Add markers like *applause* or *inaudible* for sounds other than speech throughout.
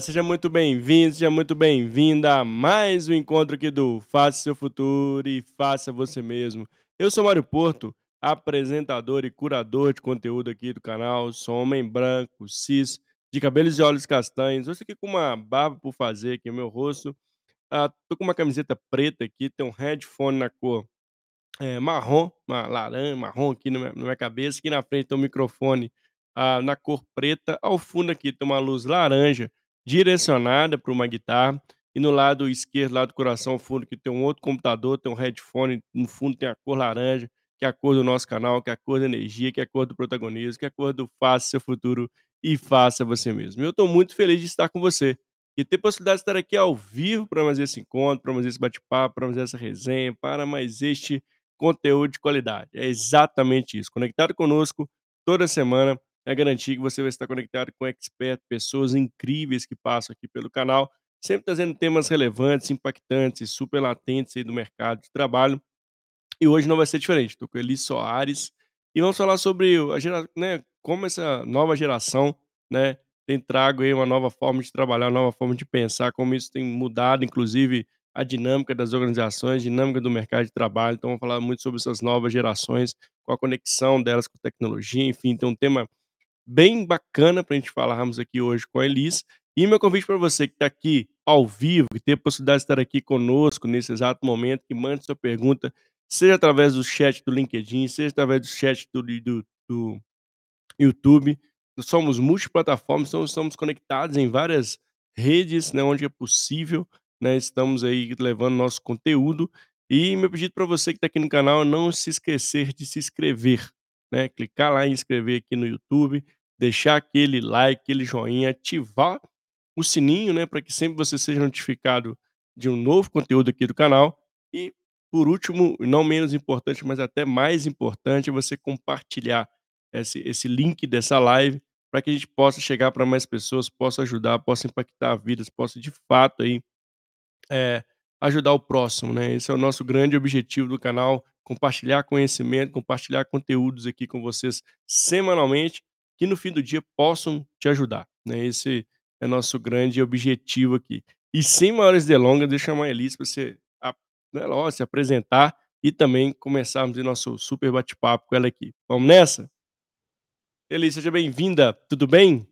Seja muito bem-vindo, seja muito bem-vinda a mais um encontro aqui do Faça Seu Futuro e Faça Você Mesmo. Eu sou Mário Porto, apresentador e curador de conteúdo aqui do canal. Sou homem branco, cis, de cabelos e olhos castanhos. Hoje aqui com uma barba por fazer aqui no meu rosto. Ah, tô com uma camiseta preta aqui, tem um headphone na cor é, marrom, uma laranja, marrom aqui na minha na minha cabeça, aqui na frente tem um microfone, ah, na cor preta, ao fundo aqui tem uma luz laranja direcionada para uma guitarra, e no lado esquerdo, lado do coração, fundo que tem um outro computador, tem um headphone, no fundo tem a cor laranja, que é a cor do nosso canal, que é a cor da energia, que é a cor do protagonismo, que é a cor do faça seu futuro e faça você mesmo. Eu estou muito feliz de estar com você e ter possibilidade de estar aqui ao vivo para mais esse encontro, para mais esse bate-papo, para mais essa resenha, para mais este conteúdo de qualidade. É exatamente isso. Conectado conosco toda semana é garantir que você vai estar conectado com expert, pessoas incríveis que passam aqui pelo canal, sempre trazendo temas relevantes, impactantes super latentes aí do mercado de trabalho. E hoje não vai ser diferente. Estou com Eli Soares e vamos falar sobre a gera, né, como essa nova geração, né, tem trago aí uma nova forma de trabalhar, uma nova forma de pensar, como isso tem mudado, inclusive, a dinâmica das organizações, dinâmica do mercado de trabalho. Então, vamos falar muito sobre essas novas gerações, com a conexão delas com tecnologia, enfim, tem um tema bem bacana para a gente falarmos aqui hoje com a Elis. E meu convite para você que está aqui ao vivo, que tem a possibilidade de estar aqui conosco nesse exato momento, que mande sua pergunta, seja através do chat do LinkedIn, seja através do chat do, do, do YouTube. Nós somos multiplataformas, então estamos conectados em várias redes, né, onde é possível, né, estamos aí levando nosso conteúdo. E meu pedido para você que está aqui no canal não se esquecer de se inscrever, né, clicar lá em inscrever aqui no YouTube, deixar aquele like, aquele joinha, ativar o sininho, né, para que sempre você seja notificado de um novo conteúdo aqui do canal. E por último, não menos importante, mas até mais importante, você compartilhar esse, esse link dessa live para que a gente possa chegar para mais pessoas, possa ajudar, possa impactar vidas, possa de fato aí, é, ajudar o próximo, né? Esse é o nosso grande objetivo do canal, compartilhar conhecimento, compartilhar conteúdos aqui com vocês semanalmente, que no fim do dia possam te ajudar, né? Esse é nosso grande objetivo aqui. E sem maiores delongas, deixa eu chamar a Elis para você né, lógico, se apresentar e também começarmos o nosso super bate-papo com ela aqui. Vamos nessa? Elis, seja bem-vinda, tudo bem?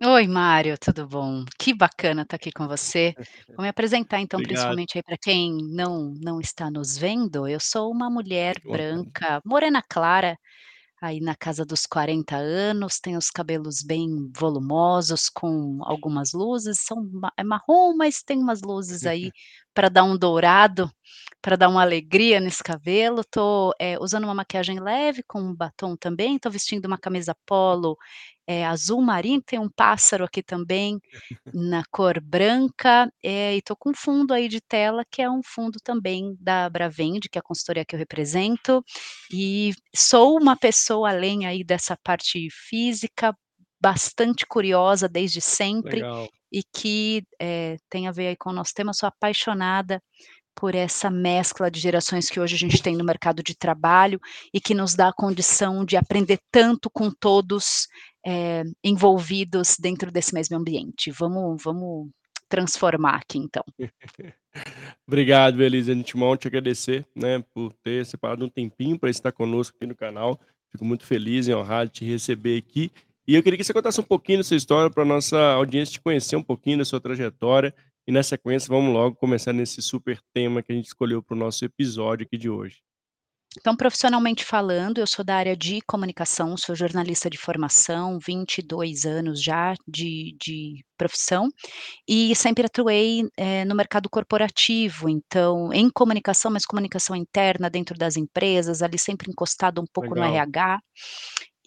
Oi, Mário, tudo bom? Que bacana estar aqui com você. Vou me apresentar *laughs* então, Obrigado. principalmente aí para quem não não está nos vendo, eu sou uma mulher branca, morena clara, aí na casa dos 40 anos, tenho os cabelos bem volumosos, com algumas luzes, são é marrom, mas tem umas luzes aí para dar um dourado, para dar uma alegria nesse cabelo. Tô, eh, usando uma maquiagem leve com um batom também, tô vestindo uma camisa polo, eh, azul marinho, tem um pássaro aqui também, *laughs* na cor branca, eh, e tô com um fundo aí de tela, que é um fundo também da Bravend, que é a consultoria que eu represento, e sou uma pessoa além aí dessa parte física, bastante curiosa desde sempre, Legal. e que, eh, tem a ver aí com o nosso tema, sou apaixonada por essa mescla de gerações que hoje a gente tem no mercado de trabalho, e que nos dá a condição de aprender tanto com todos, eh, envolvidos dentro desse mesmo ambiente. Vamos vamos transformar aqui então. *laughs* Obrigado, Elis, de antemão te agradecer, né, por ter separado um tempinho para estar conosco aqui no canal. Fico muito feliz e honrado de te receber aqui. E eu queria que você contasse um pouquinho da sua história para nossa audiência te conhecer um pouquinho da sua trajetória, e na sequência vamos logo começar nesse super tema que a gente escolheu para o nosso episódio aqui de hoje. Então, profissionalmente falando, eu sou da área de comunicação, sou jornalista de formação, 22 anos já de de profissão, e sempre atuei, eh, no mercado corporativo, então, em comunicação, mas comunicação interna dentro das empresas, ali sempre encostado um pouco no Legal. RH,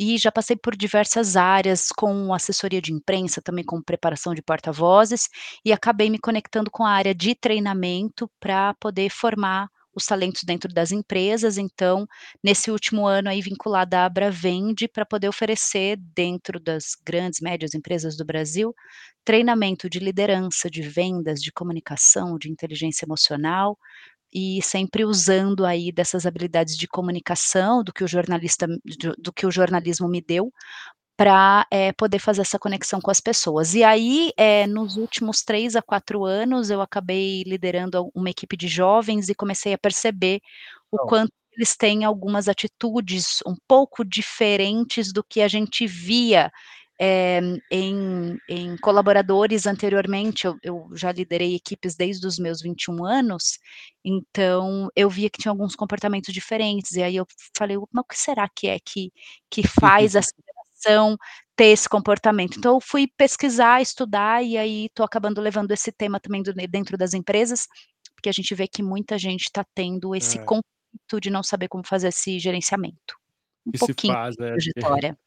e já passei por diversas áreas com assessoria de imprensa, também com preparação de porta-vozes, e acabei me conectando com a área de treinamento para poder formar os talentos dentro das empresas, então, nesse último ano aí vinculada à Bravend, para poder oferecer dentro das grandes, médias empresas do Brasil, treinamento de liderança, de vendas, de comunicação, de inteligência emocional, e sempre usando aí dessas habilidades de comunicação, do que o jornalista do do que o jornalismo me deu, pra, eh, poder fazer essa conexão com as pessoas. E aí, eh, nos últimos 3 a 4 anos, eu acabei liderando uma equipe de jovens e comecei a perceber o quanto eles têm algumas atitudes um pouco diferentes do que a gente via, eh, em em colaboradores anteriormente. Eu eu já liderei equipes desde os meus 21 anos, então eu via que tinha alguns comportamentos diferentes, e aí eu falei: "Mas o que será que é que que faz *laughs* essa geração ter esse comportamento?". Então eu fui pesquisar, estudar, e aí tô acabando levando esse tema também do dentro das empresas, porque a gente vê que muita gente tá tendo esse É. conflito de não saber como fazer esse gerenciamento. Um Que se pouquinho faz, né, trajetória.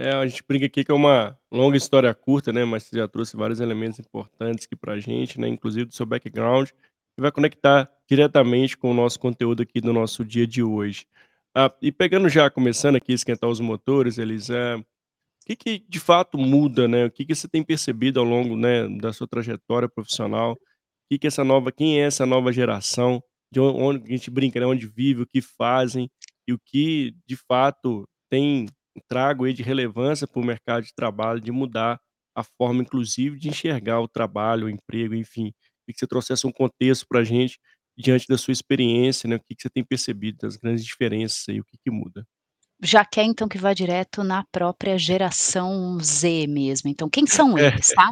É, a gente brinca aqui que é uma longa história curta, né, mas você já trouxe vários elementos importantes aqui pra gente, né, inclusive do seu background, que vai conectar diretamente com o nosso conteúdo aqui do nosso dia de hoje. Ah, e pegando já começando aqui a esquentar os motores, Elis, eh, o que que de fato muda, né, o que que você tem percebido ao longo, né, da sua trajetória profissional, que que essa nova quem é essa nova geração, de on onde a gente brinca, né, onde vive, o que fazem, e o que de fato tem trago aí de relevância para o mercado de trabalho, de mudar a forma inclusive de enxergar o trabalho, o emprego, enfim. Queria que você trouxesse um contexto pra gente, diante da sua experiência, né, o que que você tem percebido das grandes diferenças aí, o que que muda? Já quer então que vá direto na própria geração Z mesmo, então quem são *laughs* É, eles, tá?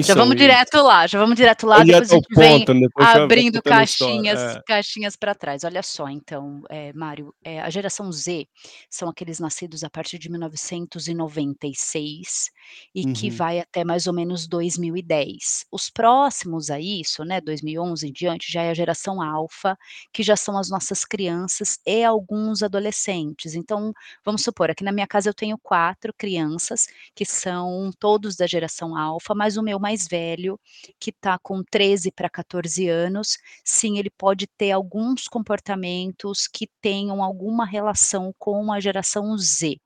Já vamos direto lá, já vamos direto lá, depois a gente vem ponto, vai abrindo história, caixinhas é. caixinhas pra trás. Olha só então, eh, Mário, eh, a geração Z são aqueles nascidos a partir de 1996 e que Uhum. vai até mais ou menos 2010. Os próximos a isso, né, 2011 em diante, já é a geração Alfa, que já são as nossas crianças e alguns adolescentes. Então, vamos supor, aqui na minha casa eu tenho 4 crianças, que são todos da geração Alfa, mas o meu mais velho, que tá com 13 pra 14 anos, sim, ele pode ter alguns comportamentos que tenham alguma relação com a geração Z,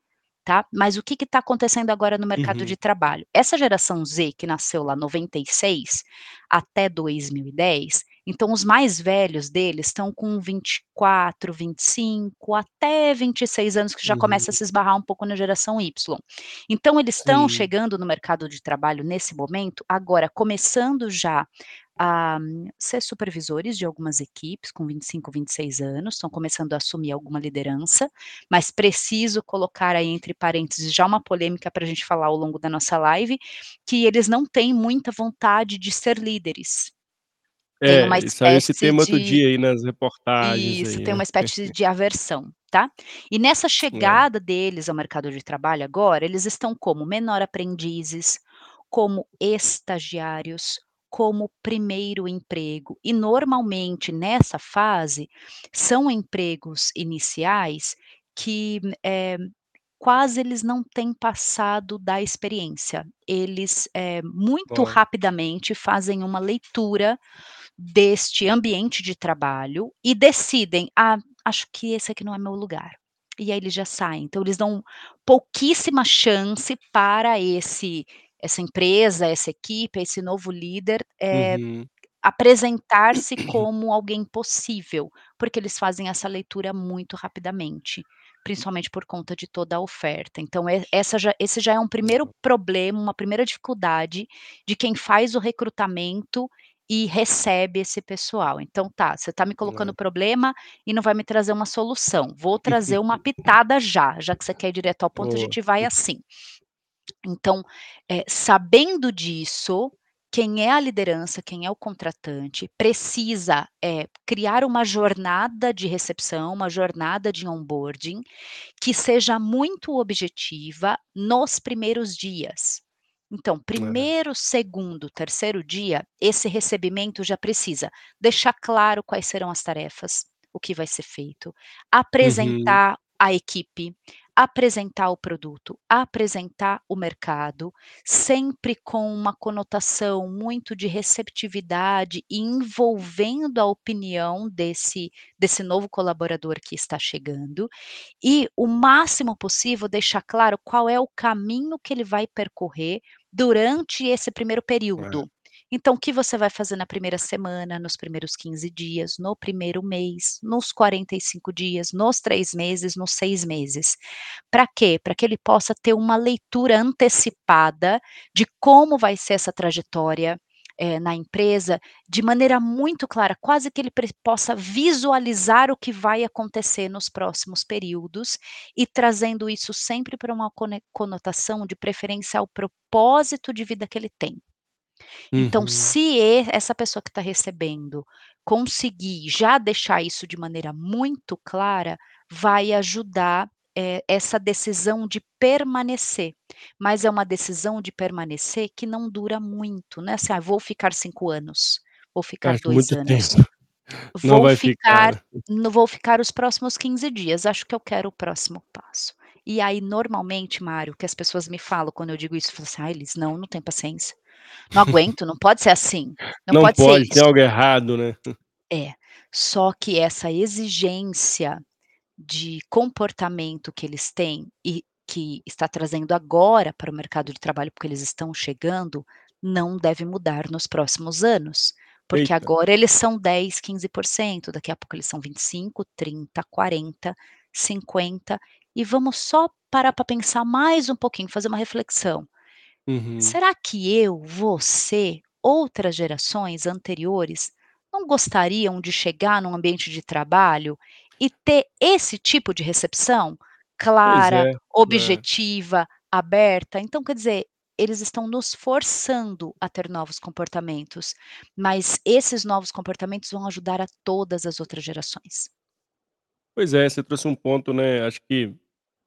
tá? Mas o que que tá acontecendo agora no mercado de Uhum. trabalho? Essa geração Z que nasceu lá 96 até 2010, então os mais velhos deles estão com 24, 25 até 26 anos, que já começa a Uhum. se esbarrar um pouco na geração Y. Então eles estão chegando no mercado de trabalho nesse momento, agora começando já a ser supervisores de algumas equipes com 25, 26 anos, estão começando a assumir alguma liderança, mas preciso colocar aí entre parênteses já uma polêmica pra gente falar ao longo da nossa live, que eles não têm muita vontade de ser líderes. Tem uma É, saiu esse tema outro de dia aí nas reportagens isso, aí, tem né. uma espécie de aversão, tá? E nessa *laughs* É. chegada deles ao mercado de trabalho agora, eles estão como menor aprendizes, como estagiários, como primeiro emprego, e normalmente nessa fase, são empregos iniciais que, eh, quase eles não têm passado da experiência. Eles, eh, muito Ó. rapidamente fazem uma leitura deste ambiente de trabalho e decidem: "Ah, acho que esse aqui não é meu lugar", e aí eles já saem. Então eles dão pouquíssima chance para esse essa empresa, essa equipe, esse novo líder, eh, Uhum. apresentar-se como alguém possível, porque eles fazem essa leitura muito rapidamente, principalmente por conta de toda a oferta. Então e essa já esse já é um primeiro Exato. problema, uma primeira dificuldade de quem faz o recrutamento e recebe esse pessoal. Então tá, você tá me colocando É. problema e não vai me trazer uma solução, vou trazer uma *laughs* pitada já, já que você quer ir direto ao ponto, a Boa. gente vai assim. Então, eh, sabendo disso, quem é a liderança, quem é o contratante, precisa, eh, criar uma jornada de recepção, uma jornada de onboarding, que seja muito objetiva nos primeiros dias. Então, É. 1º, 2º, 3º dia, esse recebimento já precisa deixar claro quais serão as tarefas, o que vai ser feito, Uhum. apresentar a equipe, apresentar o produto, apresentar o mercado, sempre com uma conotação muito de receptividade e envolvendo a opinião desse desse novo colaborador que está chegando, e o máximo possível deixar claro qual é o caminho que ele vai percorrer durante esse primeiro É. Então o que você vai fazer na primeira semana, nos primeiros 15 dias, no primeiro mês, nos 45 dias, nos 3 meses, nos 6 meses. Pra quê? Pra que ele possa ter uma leitura antecipada de como vai ser essa trajetória, eh, na empresa, de maneira muito clara, quase que ele possa visualizar o que vai acontecer nos próximos períodos, e trazendo isso sempre pra uma conotação de preferência ao propósito de vida que ele tem. Então Uhum. se essa pessoa que tá recebendo, conseguir já deixar isso de maneira muito clara, vai ajudar, eh, essa decisão de permanecer. Mas é uma decisão de permanecer que não dura muito, não é assim: "Ah, vou ficar 5 anos, vou ficar Acho 2 muito tempo. anos, *laughs* Não vou vai ficar, ficar né. no vou ficar os próximos 15 dias, acho que eu quero o próximo passo". E aí normalmente, Mário, que as pessoas me falam quando eu digo isso, falam assim: "Ai Elis, não, não tenho paciência. Não aguento, não pode ser assim, não Não pode ser pode, tem isso". algo errado, né. É, só que essa exigência de comportamento que eles têm, e que está trazendo agora para o mercado de trabalho, porque eles estão chegando, não deve mudar nos próximos anos. Porque Eita. agora eles são 10, 15%, daqui a pouco eles são 25, 30, 40, 50, e vamos só parar pra pensar mais um pouquinho, fazer uma reflexão. Uhum. Será que eu, você, outras gerações anteriores, não gostariam de chegar num ambiente de trabalho e ter esse tipo de recepção? Pois Clara, é, é. objetiva, aberta, então quer dizer, eles estão nos forçando a ter novos comportamentos, mas esses novos comportamentos vão ajudar a todas as outras gerações. Pois é, você trouxe um ponto, né, acho que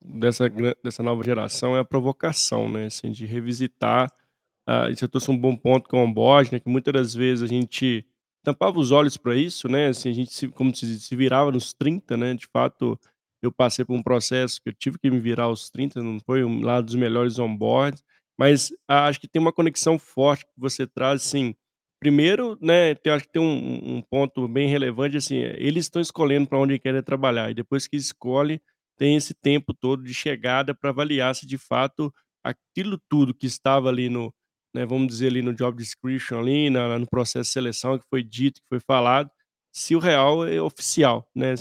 dessa dessa nova geração é a provocação, né, assim, de revisitar, ah, e você trouxe um bom ponto é o onboarding, né, que muita das vezes a gente tampava os olhos pra isso, né, assim, a gente se como se se virava nos 30, né, de fato, eu passei por um processo que eu tive que me virar aos 30, não foi um lá dos melhores onboardings, mas acho que tem uma conexão forte que você traz, assim, primeiro, né, eu acho que tem um um ponto bem relevante, assim, eles estão escolhendo pra onde querem trabalhar e depois que escolhe, tem esse tempo todo de chegada pra avaliar se de fato aquilo tudo que estava ali no, né, vamos dizer ali no job description ali, na no processo de seleção que foi dito, que foi falado, se o real é oficial, né,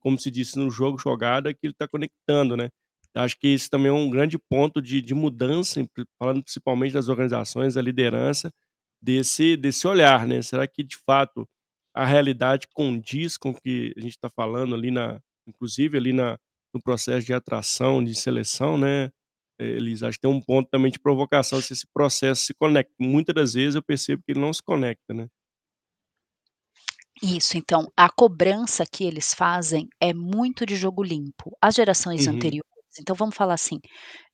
como se disse: "No jogo jogado aquilo tá conectando", né. Acho que isso também é um grande ponto de de mudança, falando principalmente das organizações, da liderança, desse desse olhar, né, será que de fato a realidade condiz com o que a gente tá falando ali na inclusive ali na no processo de atração, de seleção, né, eles acho que tem um ponto também de provocação se esse processo se conecta, muita das vezes eu percebo que ele não se conecta, né. Isso, então, a cobrança que eles fazem é muito de jogo limpo. As gerações Uhum. anteriores, então vamos falar assim,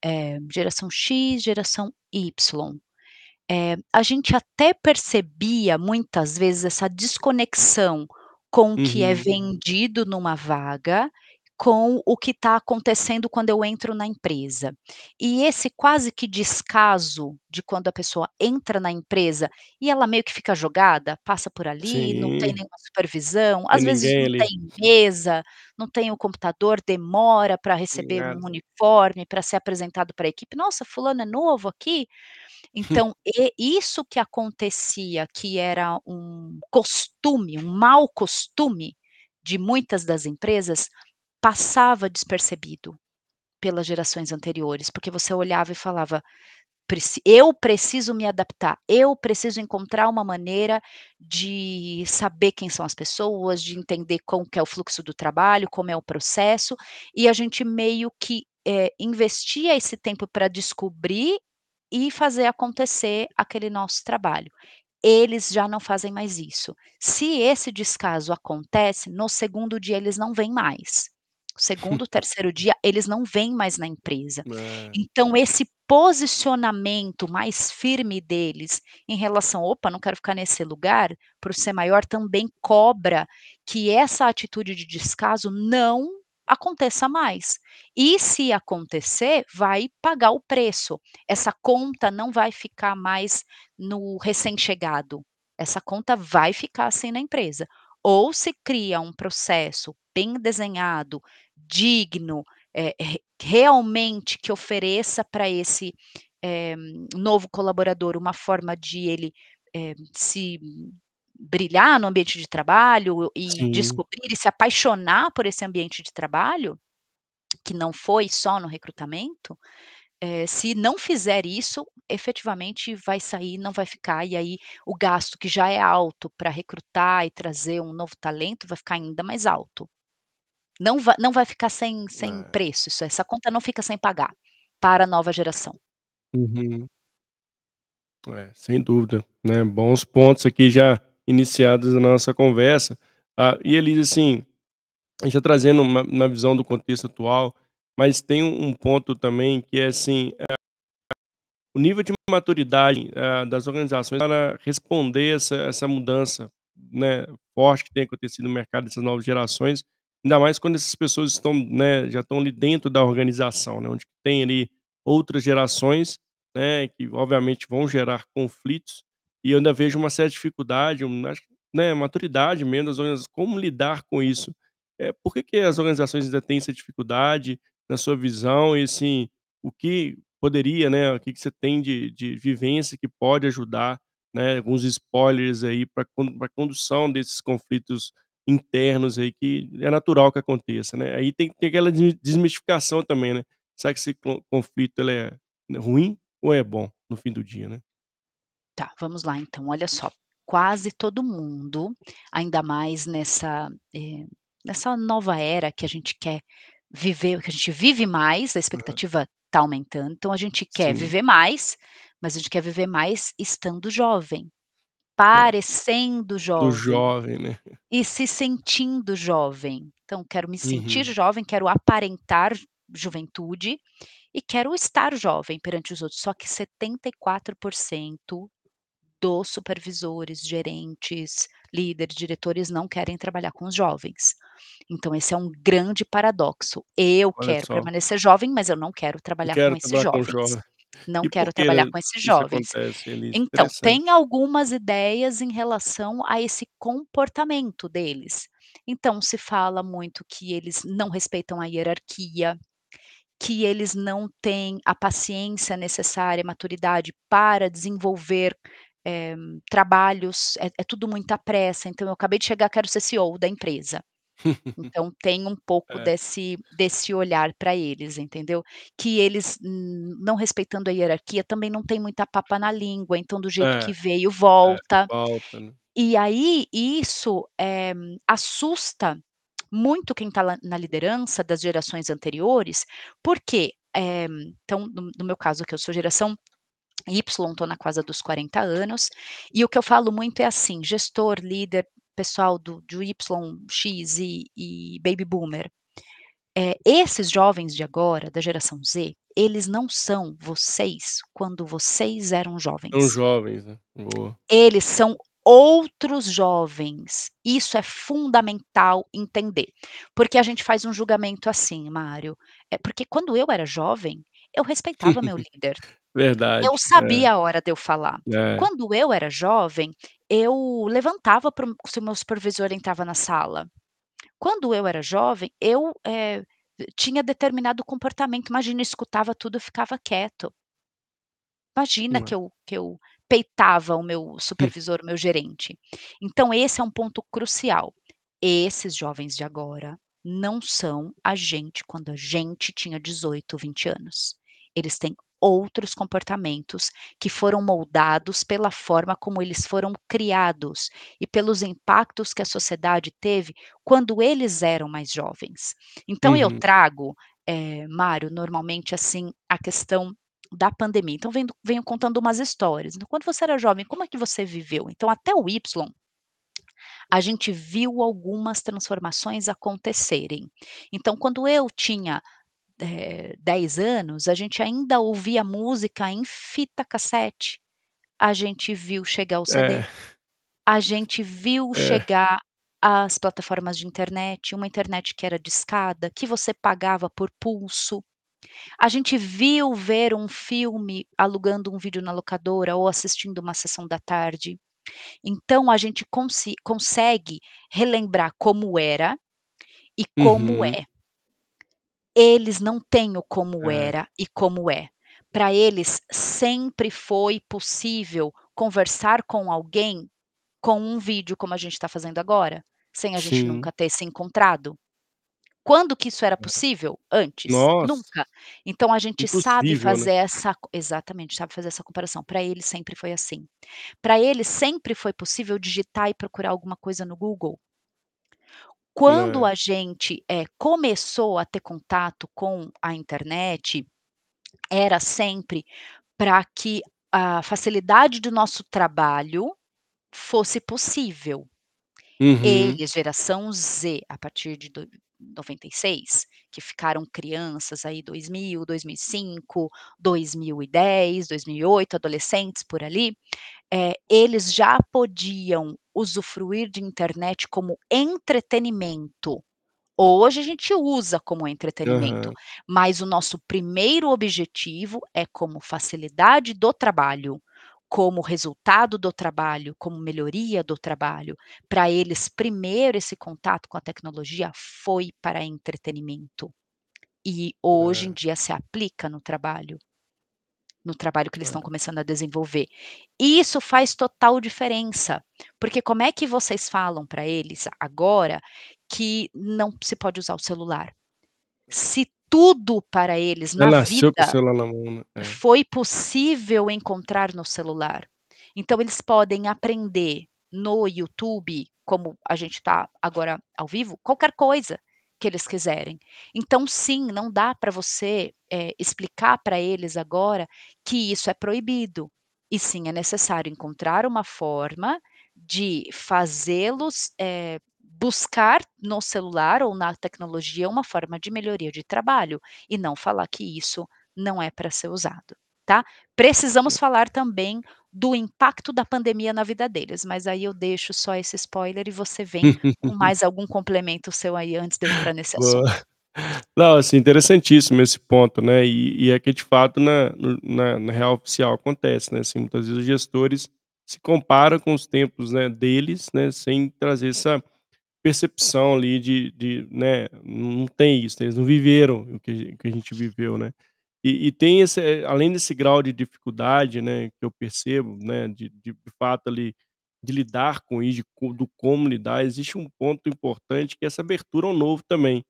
eh, geração X, geração Y, eh, a gente até percebia muitas vezes essa desconexão com o que é Uhum. vendido numa vaga, com o que tá acontecendo quando eu entro na empresa. E esse quase que descaso de quando a pessoa entra na empresa e ela meio que fica jogada, passa por ali, não tem Sim. nenhuma supervisão, Tem às vezes não ali. tem mesa, não tem o computador, demora Tem receber um uniforme, pra ser apresentado pra equipe, "Nossa, fulano é novo aqui?". Então, *laughs* e isso que acontecia, que era um costume, um mau costume de muitas das empresas, passava despercebido pelas gerações anteriores, porque você olhava e falava: "Preci eu preciso me adaptar, eu preciso encontrar uma maneira de saber quem são as pessoas, de entender como é o fluxo do trabalho, como é o processo", e a gente meio que, eh, investia esse tempo pra descobrir e fazer acontecer aquele nosso trabalho. Eles já não fazem mais isso. Se esse descaso acontece, no segundo dia eles não vêm mais. O segundo, terceiro dia, eles não vêm mais na empresa. *laughs* É. Então esse posicionamento mais firme deles em relação: "Opa, não quero ficar nesse lugar", por ser maior, também cobra que essa atitude de descaso não aconteça mais. E se acontecer, vai pagar o preço. Essa conta não vai ficar mais no recém-chegado, essa conta vai ficar assim na empresa. Ou se cria um processo bem desenhado, digno, re realmente que ofereça pra esse, eh, novo colaborador uma forma de ele, eh, se brilhar no ambiente de trabalho e Sim. descobrir e se apaixonar por esse ambiente de trabalho, que não foi só no recrutamento, eh, se não fizer isso, efetivamente vai sair, não vai ficar, e aí o gasto que já é alto para recrutar e trazer um novo talento, vai ficar ainda mais alto. Não vai não vai ficar sem sem É. preço, isso essa conta não fica sem pagar, para a nova geração. Uhum. É, sem dúvida, né, bons pontos aqui já iniciados na nossa conversa. Ah, e Elise, assim, já trazendo uma uma visão do contexto atual, mas tem um um ponto também que é assim, eh o nível de maturidade, ah, das organizações para responder essa essa mudança, né, forte que tem acontecido no mercado dessas novas gerações, ainda mais quando essas pessoas estão, né, já estão ali dentro da organização, né, onde tem ali outras gerações, né, que obviamente vão gerar conflitos, e eu ainda vejo uma certa dificuldade, um que, né, maturidade mesmo das organizações, como lidar com isso. Eh, por que que as organizações ainda têm essa dificuldade, na sua visão, e assim, o que poderia, né, o que que você tem de de vivência que pode ajudar, né, alguns spoilers aí con pra condução desses conflitos internos aí que é natural que aconteça, né. Aí tem tem aquela de desmistificação também, né, será que esse con conflito ele é ruim ou é bom no fim do dia, né? Tá, vamos lá então, olha só, quase todo mundo, ainda mais nessa, eh, nessa nova era que a gente quer viver que a gente vive mais, a expectativa tá aumentando, então a gente quer Sim. viver mais, mas a gente quer viver mais estando jovem, É. parecendo Do jovem jovem, né. e se sentindo jovem. Então quero me sentir Uhum. jovem, quero aparentar juventude e quero estar jovem perante os outros, só que 74% dos supervisores, gerentes, líderes, diretores não querem trabalhar com os jovens. Então esse é um grande paradoxo. Eu Olha quero só. permanecer jovem, mas eu não quero trabalhar com quero esses trabalhar com jovens. jovem. Não E quero trabalhar com esses jovens. Então, tem algumas ideias em relação a esse comportamento deles. Então se fala muito que eles não respeitam a hierarquia, que eles não têm a paciência necessária, maturidade para desenvolver, eh, trabalhos, é é tudo muita pressa, então eu acabei de chegar, quero ser CEO da empresa. Então tem um pouco É. desse desse olhar pra eles, entendeu? Que eles, não respeitando a hierarquia, também não tem muita papa na língua, então do jeito que É, veio, é, volta. volta, né. E aí isso, eh, assusta muito quem tá lá na liderança das gerações anteriores, porque, eh, então no no meu caso que eu sou geração Y, tô na casa dos 40 anos, e o que eu falo muito é assim: "Gestor, líder, pessoal do do Y, X e e baby boomer, eh, esses jovens de agora, da geração Z, eles não são vocês quando vocês eram São jovens". jovens, né. Boa. Eles são outros jovens, isso é fundamental entender, porque a gente faz um julgamento assim, Mário, eh, porque quando eu era jovem, eu respeitava meu *laughs* líder, eu Verdade, é. sabia a hora de eu falar. É. Quando eu era jovem, eu levantava para o se o meu supervisor entrava na sala. Quando eu era jovem, eu, eh, tinha determinado comportamento, imagina, eu escutava tudo, ficava quieto. Imagina que é. eu que eu peitava o meu supervisor, o meu gerente. Então esse é um ponto crucial. Esses jovens de agora não são a gente quando a gente tinha 18, 20 anos. Eles têm outros comportamentos que foram moldados pela forma como eles foram criados e pelos impactos que a sociedade teve quando eles eram mais jovens. Então eu Uhum. trago, eh, Mário, normalmente, assim, a questão da pandemia, então vendo venho contando umas histórias. Então quando você era jovem, como é que você viveu? Então até o Y, a gente viu algumas transformações acontecerem. Então quando eu tinha, eh, 10 anos, a gente ainda ouvia música em fita cassete. A gente viu chegar o CD, É. a gente viu É. chegar as plataformas de internet, uma internet que era discada, que você pagava por pulso. A gente viu ver um filme alugando um vídeo na locadora ou assistindo uma sessão da tarde. Então a gente consegue relembrar como era e como Uhum. é. Eles não têm o como É. era e como é. Pra eles sempre foi possível conversar com alguém com um vídeo, como a gente tá fazendo agora, sem a gente Sim. nunca ter se encontrado? Quando que isso era É. possível? Antes? Nossa. Nunca. Então a gente sabe Impossível, né. fazer essa exatamente, sabe fazer essa comparação. Pra eles sempre foi assim. Pra eles sempre foi possível digitar e procurar alguma coisa no Google. Quando É. a gente, eh, começou a ter contato com a internet, era sempre pra que a facilidade do nosso trabalho fosse possível. Uhum. Eles, geração Z, a partir de do 96, que ficaram crianças aí 2000, 2005, 2010, 2008, adolescentes por ali, eh, eles já podiam usufruir de internet como entretenimento. Hoje a gente usa como entretenimento, Aham. mas o nosso primeiro objetivo é como facilidade do trabalho, como resultado do trabalho, como melhoria do trabalho. Pra eles, primeiro esse contato com a tecnologia foi para entretenimento. E hoje em É. dia se aplica no trabalho. No trabalho que eles estão começando a desenvolver. E isso faz total diferença, porque como é que vocês falam pra eles agora que não se pode usar o celular? Se tudo para eles na o vida celular na mão, né. É. foi possível encontrar no celular. Então eles podem aprender no YouTube, como a gente tá agora ao vivo, qualquer coisa que eles quiserem. Então sim, não dá pra você, eh, explicar pra eles agora que isso é proibido. E sim, é necessário encontrar uma forma de fazê-los, eh, buscar no celular ou na tecnologia uma forma de melhoria de trabalho, e não falar que isso não é pra ser usado, tá. Precisamos falar também do impacto da pandemia na vida deles, mas aí eu deixo só esse spoiler e você vem com mais *laughs* algum complemento seu aí antes de eu entrar nesse assunto. Não, assim, interessantíssimo esse ponto, né, e e é que de fato na na na real oficial acontece, né, assim, muitas vezes os gestores se comparam com os tempos, né, deles, né, sem trazer essa percepção ali de de, né, não tem isso, eles não viveram o que o que a gente viveu, né. E e tem esse eh, além desse grau de dificuldade, né, que eu percebo, né, de de fato ali, de lidar com isso, de do como lidar, existe um ponto importante que é essa abertura ao novo também,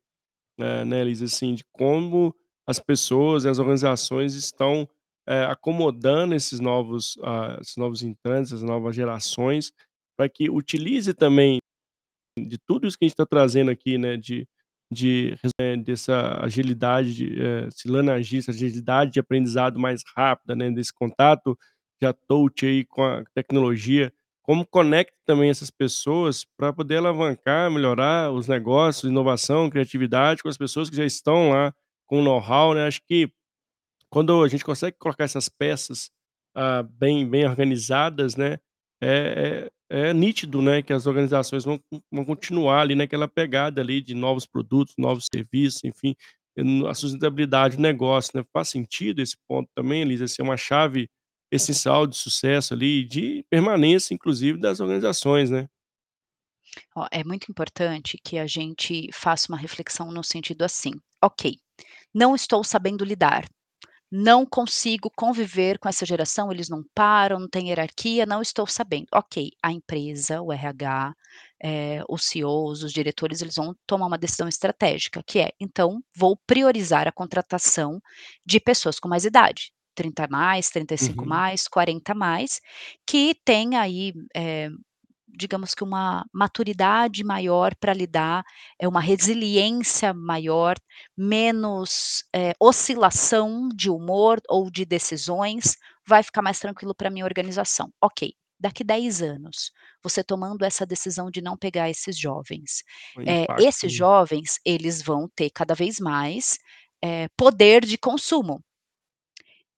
né né, Elisa, assim, de como as pessoas e as organizações estão, eh, acomodando esses novos, ah, esses novos entrantes, as novas gerações, pra que utilize também de tudo isso que a gente tá trazendo aqui, né, de de eh, dessa agilidade de, eh, esse essa agilidade de aprendizado mais rápida, né, desse contato já touch aí com a tecnologia, como conecta também essas pessoas pra poder alavancar, melhorar os negócios, inovação, criatividade com as pessoas que já estão lá com know-how, né. Acho que quando a gente consegue colocar essas peças, ah, bem bem organizadas, né, é é é nítido, né, que as organizações vão vão continuar ali naquela pegada ali de novos produtos, novos serviços, enfim, a sustentabilidade do negócio, né. Faz sentido esse ponto também, Elisa, ser uma chave essencial de sucesso ali, de permanência inclusive das organizações, né? É muito importante que a gente faça uma reflexão no sentido assim: "Ok, não estou sabendo lidar, não consigo conviver com essa geração, eles não param, não tem hierarquia, não estou sabendo". Ok, a empresa, o RH, eh, os CEOs, os diretores, eles vão tomar uma decisão estratégica, que é: "Então, vou priorizar a contratação de pessoas com mais idade, 30 a mais, 35 Uhum. mais, 40 mais, que tem aí, eh, digamos que uma maturidade maior pra lidar, eh, uma resiliência maior, menos, eh, oscilação de humor ou de decisões, vai ficar mais tranquilo pra minha organização". Ok, daqui 10 anos, você tomando essa decisão de não pegar esses jovens, impacto, esses jovens, eles vão ter cada vez mais, eh, poder de consumo.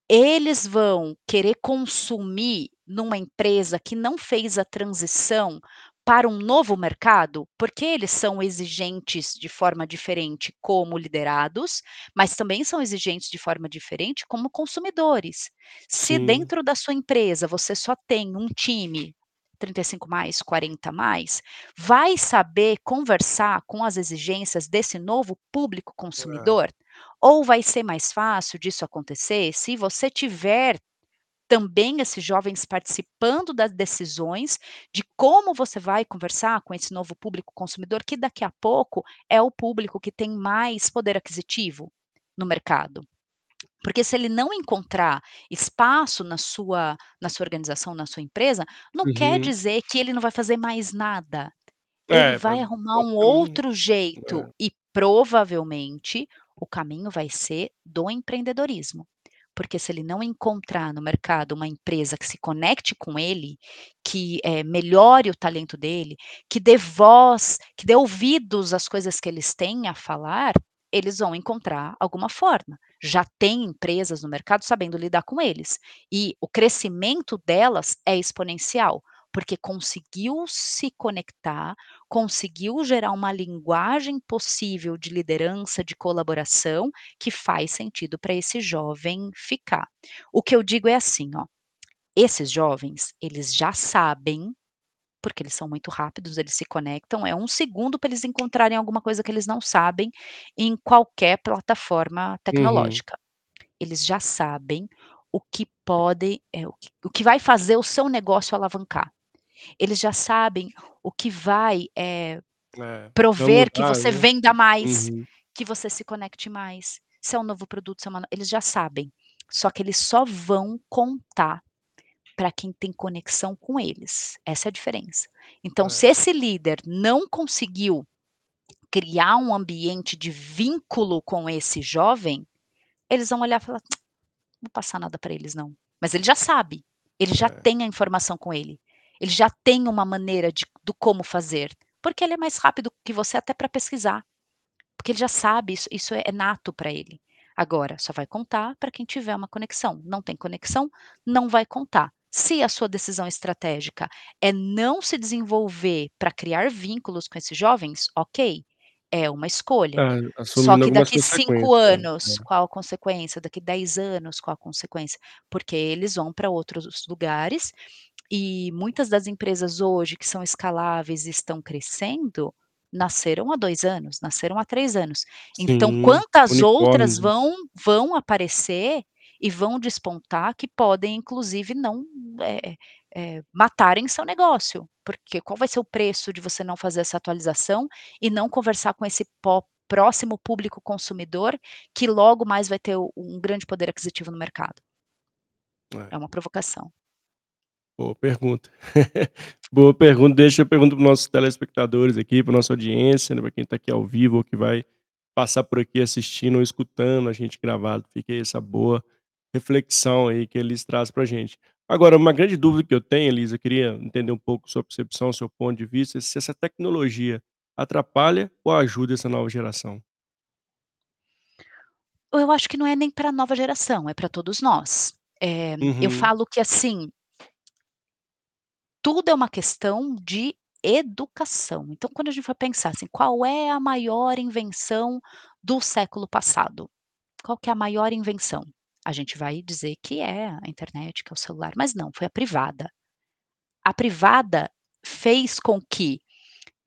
Eles vão querer consumir numa empresa que não fez a transição para um novo mercado, porque eles são exigentes de forma diferente como liderados, mas também são exigentes de forma diferente como consumidores. Se Sim. dentro da sua empresa você só tem um time, 35 mais, 40 mais, vai saber conversar com as exigências desse novo público É. consumidor? Ou vai ser mais fácil disso acontecer se você tiver também esses jovens participando das decisões de como você vai conversar com esse novo público consumidor, que daqui a pouco é o público que tem mais poder aquisitivo no mercado. Porque se ele não encontrar espaço na sua na sua organização, na sua empresa, não quer Uhum. dizer que ele não vai fazer mais nada. Ele É, vai arrumar um outro jeito É. e provavelmente o caminho vai ser do empreendedorismo. Porque se ele não encontrar no mercado uma empresa que se conecte com ele, que, eh, melhore o talento dele, que dê voz, que dê ouvidos às coisas que eles têm a falar, eles vão encontrar alguma forma. Já tem empresas no mercado sabendo lidar com eles. E o crescimento delas é exponencial, porque conseguiu se conectar, conseguiu gerar uma linguagem possível de liderança, de colaboração, que faz sentido para esse jovem ficar. O que eu digo é assim, ó, esses jovens, eles já sabem, porque eles são muito rápidos, eles se conectam, é 1 segundo para eles encontrarem alguma coisa que eles não sabem em qualquer plataforma Uhum. tecnológica. Eles já sabem o que podem, eh, o que o que vai fazer o seu negócio alavancar. Eles já sabem o que vai, eh, É, vai prover que mudar, você né. venda mais, Uhum. que você se conecte mais, se é um novo produto, se é uma eles já sabem, só que eles só vão contar para quem tem conexão com eles, essa é a diferença. Então É. se esse líder não conseguiu criar um ambiente de vínculo com esse jovem, eles vão olhar e falar: "Vou passar nada para eles não". Mas ele já sabe, ele já É. tem a informação com ele, ele já tem uma maneira de do como fazer, porque ele é mais rápido que você até para pesquisar. Porque ele já sabe, isso isso é nato para ele. Agora, só vai contar para quem tiver uma conexão, não tem conexão, não vai contar. Se a sua decisão estratégica é não se desenvolver para criar vínculos com esses jovens, ok, é uma escolha. É, Só que daqui 5 consequências, né. anos, É. qual a consequência? Daqui 10 anos, qual a consequência? Porque eles vão para outros lugares, e muitas das empresas hoje que são escaláveis e estão crescendo, nasceram há 2 anos, nasceram há 3 anos. Então Sim, quantas outras unicórnios, né. vão vão aparecer e vão despontar que podem inclusive não, eh eh, matarem seu negócio, porque qual vai ser o preço de você não fazer essa atualização e não conversar com esse próximo público consumidor, que logo mais vai ter um grande poder aquisitivo no mercado? É. É uma provocação. Boa pergunta. *laughs* Boa pergunta, deixa eu pergunto para os nossos telespectadores aqui, para nossa audiência, né, para quem está aqui ao vivo ou que vai passar por aqui assistindo ou escutando a gente gravado, fica aí essa boa reflexão aí que eles traz para gente. Agora uma grande dúvida que eu tenho Elisa, eu queria entender um pouco sua percepção, seu ponto de vista, se essa tecnologia atrapalha ou ajuda essa nova geração? Eu acho que não é nem pra nova geração, é pra todos nós. Eu Uhum. falo que assim tudo é uma questão de educação. Então quando a gente for pensar assim, qual é a maior invenção do século passado? Qual que é a maior invenção? A gente vai dizer que é a internet, que é o celular, mas não, foi a privada. A privada fez com que,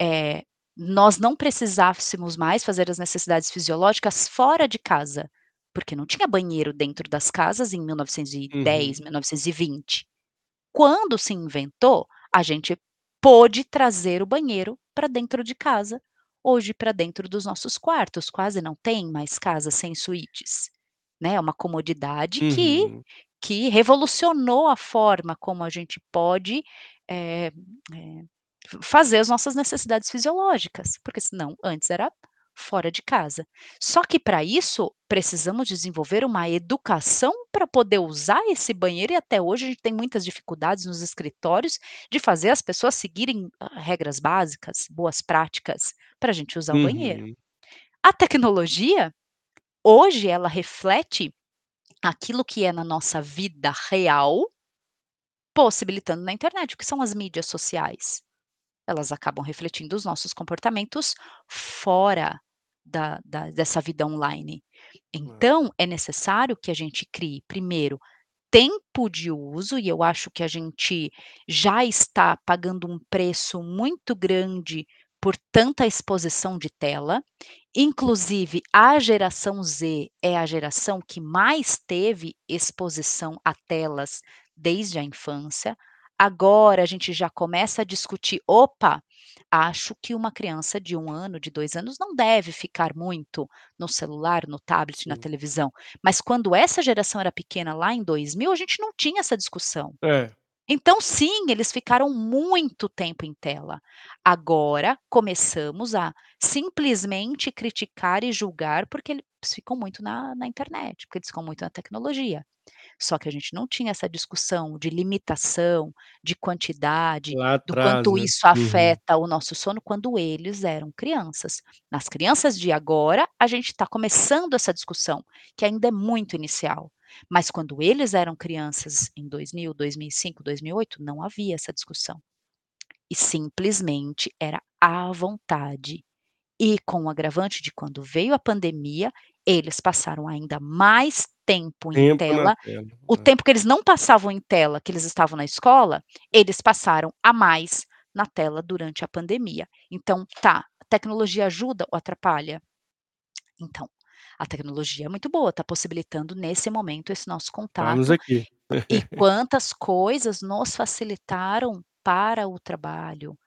eh, nós não precisássemos mais fazer as necessidades fisiológicas fora de casa, porque não tinha banheiro dentro das casas em 1910, Uhum. 1920. Quando se inventou, a gente pôde trazer o banheiro pra dentro de casa, hoje pra dentro dos nossos quartos, quase não tem mais casa sem suítes, né, é uma comodidade que Uhum. que revolucionou a forma como a gente pode, eh eh, fazer as nossas necessidades fisiológicas, porque senão antes era fora de casa. Só que pra isso, precisamos desenvolver uma educação pra poder usar esse banheiro e até hoje a gente tem muitas dificuldades nos escritórios de fazer as pessoas seguirem regras básicas, boas práticas, pra gente usar o banheiro. Uhum. A tecnologia, hoje ela reflete aquilo que é na nossa vida real possibilitando na internet, o que são as mídias sociais? Elas acabam refletindo os nossos comportamentos fora da da dessa vida online. Então é necessário que a gente crie primeiro, tempo de uso e eu acho que a gente já está pagando um preço muito grande por tanta exposição de tela, inclusive a geração Z é a geração que mais teve exposição a telas desde a infância. Agora a gente já começa a discutir: "Opa, acho que uma criança de 1 ano, de 2 anos não deve ficar muito no celular, no tablet, na Sim. televisão". Mas quando essa geração era pequena lá em 2000, a gente não tinha essa discussão. É. Então sim, eles ficaram muito tempo em tela. Agora começamos a simplesmente criticar e julgar, porque eles ficam muito na na internet, porque eles ficam muito na tecnologia. Só que a gente não tinha essa discussão de limitação, de quantidade, Lá do atrás, quanto né. isso Uhum. afeta o nosso sono quando eles eram crianças. Nas crianças de agora, a gente tá começando essa discussão, que ainda é muito inicial. Mas quando eles eram crianças em 2000, 2005, 2008, não havia essa discussão. E simplesmente era à vontade. E com o agravante de quando veio a pandemia, eles passaram ainda mais tempo em Tempo na tela. tela, O é. tempo que eles não passavam em tela, que eles estavam na escola, eles passaram a mais na tela durante a pandemia. Então tá, tecnologia ajuda ou atrapalha? Então, a tecnologia é muito boa, tá possibilitando nesse momento esse nosso Estamos contato. aqui. E *laughs* quantas coisas nos facilitaram para o trabalho,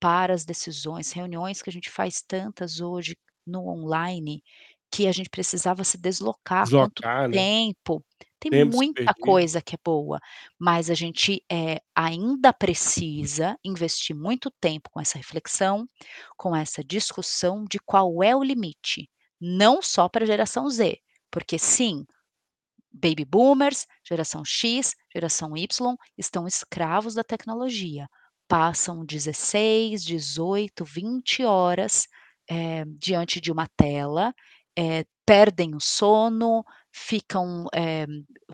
para as decisões, reuniões que a gente faz tantas hoje no online, que a gente precisava se deslocar, Deslocar, né. tempo. Tem muita coisa que é boa, mas a gente, eh, ainda precisa investir muito tempo com essa reflexão, com essa discussão de qual é o limite. Não só pra geração Z, porque sim, baby boomers, geração X, geração Y, estão escravos da tecnologia. Passam 16, 18, 20 horas, eh, diante de uma tela, eh, perdem o sono, ficam, eh,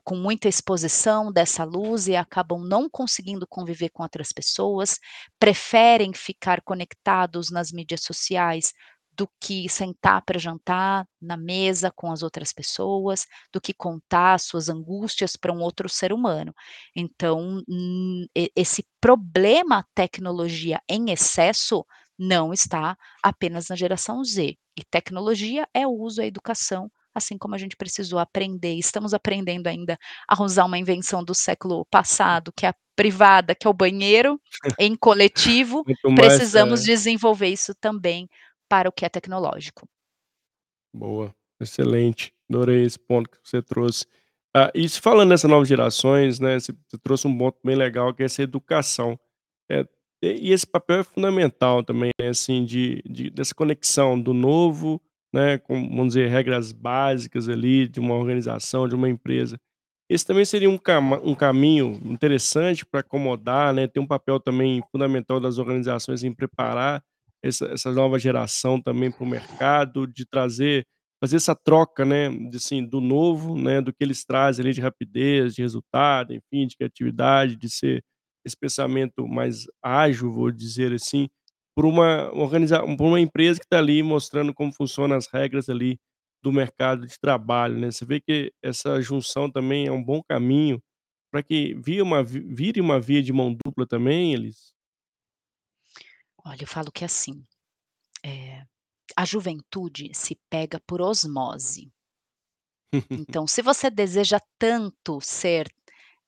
com muita exposição dessa luz e acabam não conseguindo conviver com outras pessoas, preferem ficar conectados nas mídias sociais, do que sentar pra jantar na mesa com as outras pessoas, do que contar as suas angústias pra um outro ser humano. Então, hum, esse problema tecnologia em excesso não está apenas na geração Z. E tecnologia é o uso, é educação, assim como a gente precisou aprender estamos aprendendo ainda a usar uma invenção do século passado, que é a privada, que é o banheiro, *laughs* em coletivo, precisamos é. desenvolver isso também para o que é tecnológico. Boa, excelente, adorei esse ponto que você trouxe. Ah, e falando nessas novas gerações, né, você trouxe um ponto bem legal que é essa educação. Eh, e esse papel é fundamental também, né, assim, de de dessa conexão do novo, né, com, vamos dizer, regras básicas ali de uma organização, de uma empresa. Esse também seria um cama um caminho interessante pra acomodar, né, tem um papel também fundamental das organizações em preparar essa essa nova geração também para o mercado, de trazer fazer essa troca, né, de assim, do novo, né, do que eles trazem ali de rapidez, de resultado, enfim, de criatividade, de ser esse pensamento mais ágil, vou dizer assim, por uma organiza por uma empresa que tá ali mostrando como funciona as regras ali do mercado de trabalho, né. Você vê que essa junção também é um bom caminho pra que via uma vi vire uma via de mão dupla também, Elis? Olha, eu falo que assim, eh, a juventude se pega por osmose. *laughs* Então, se você deseja tanto ser,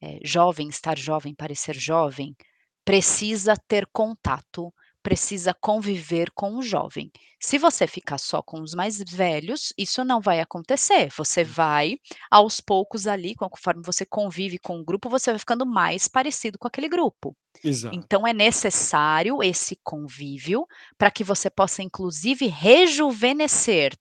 eh, jovem, estar jovem, parecer jovem, precisa ter contato, precisa conviver com o jovem. Se você ficar só com os mais velhos, isso não vai acontecer, você Hum. vai aos poucos ali, conforme você convive com o grupo, você vai ficando mais parecido com aquele grupo. Exato. Então é necessário esse convívio, pra que você possa inclusive rejuvenescer,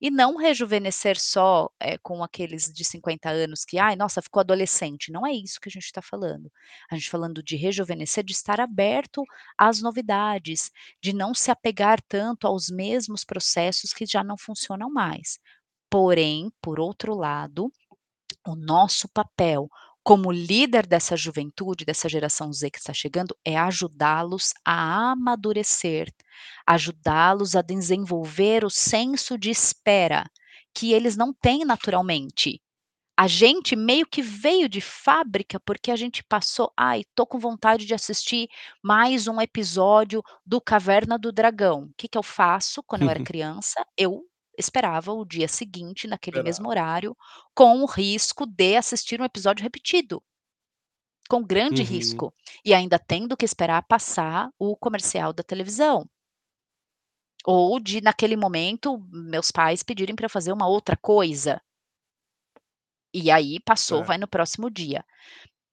e não rejuvenescer só, eh, com aqueles de 50 anos que: "Ai, nossa, ficou adolescente", não é isso que a gente tá falando. A gente falando de rejuvenescer, de estar aberto às novidades, de não se apegar tanto aos mesmos processos que já não funcionam mais. Porém, por outro lado, o nosso papel como líder dessa juventude, dessa geração Z que está chegando, é ajudá-los a amadurecer, ajudá-los a desenvolver o senso de espera, que eles não têm naturalmente. A gente meio que veio de fábrica, porque a gente passou: "Ai, tô com vontade de assistir mais um episódio do Caverna do Dragão", que que eu faço quando eu era *laughs* criança? Eu esperava o dia seguinte naquele mesmo horário, com o risco de assistir um episódio repetido. com grande Uhum. risco, e ainda tendo que esperar passar o comercial da televisão. Ou de naquele momento, meus pais pedirem pra eu fazer uma outra coisa. E aí passou, Certo. vai no próximo dia.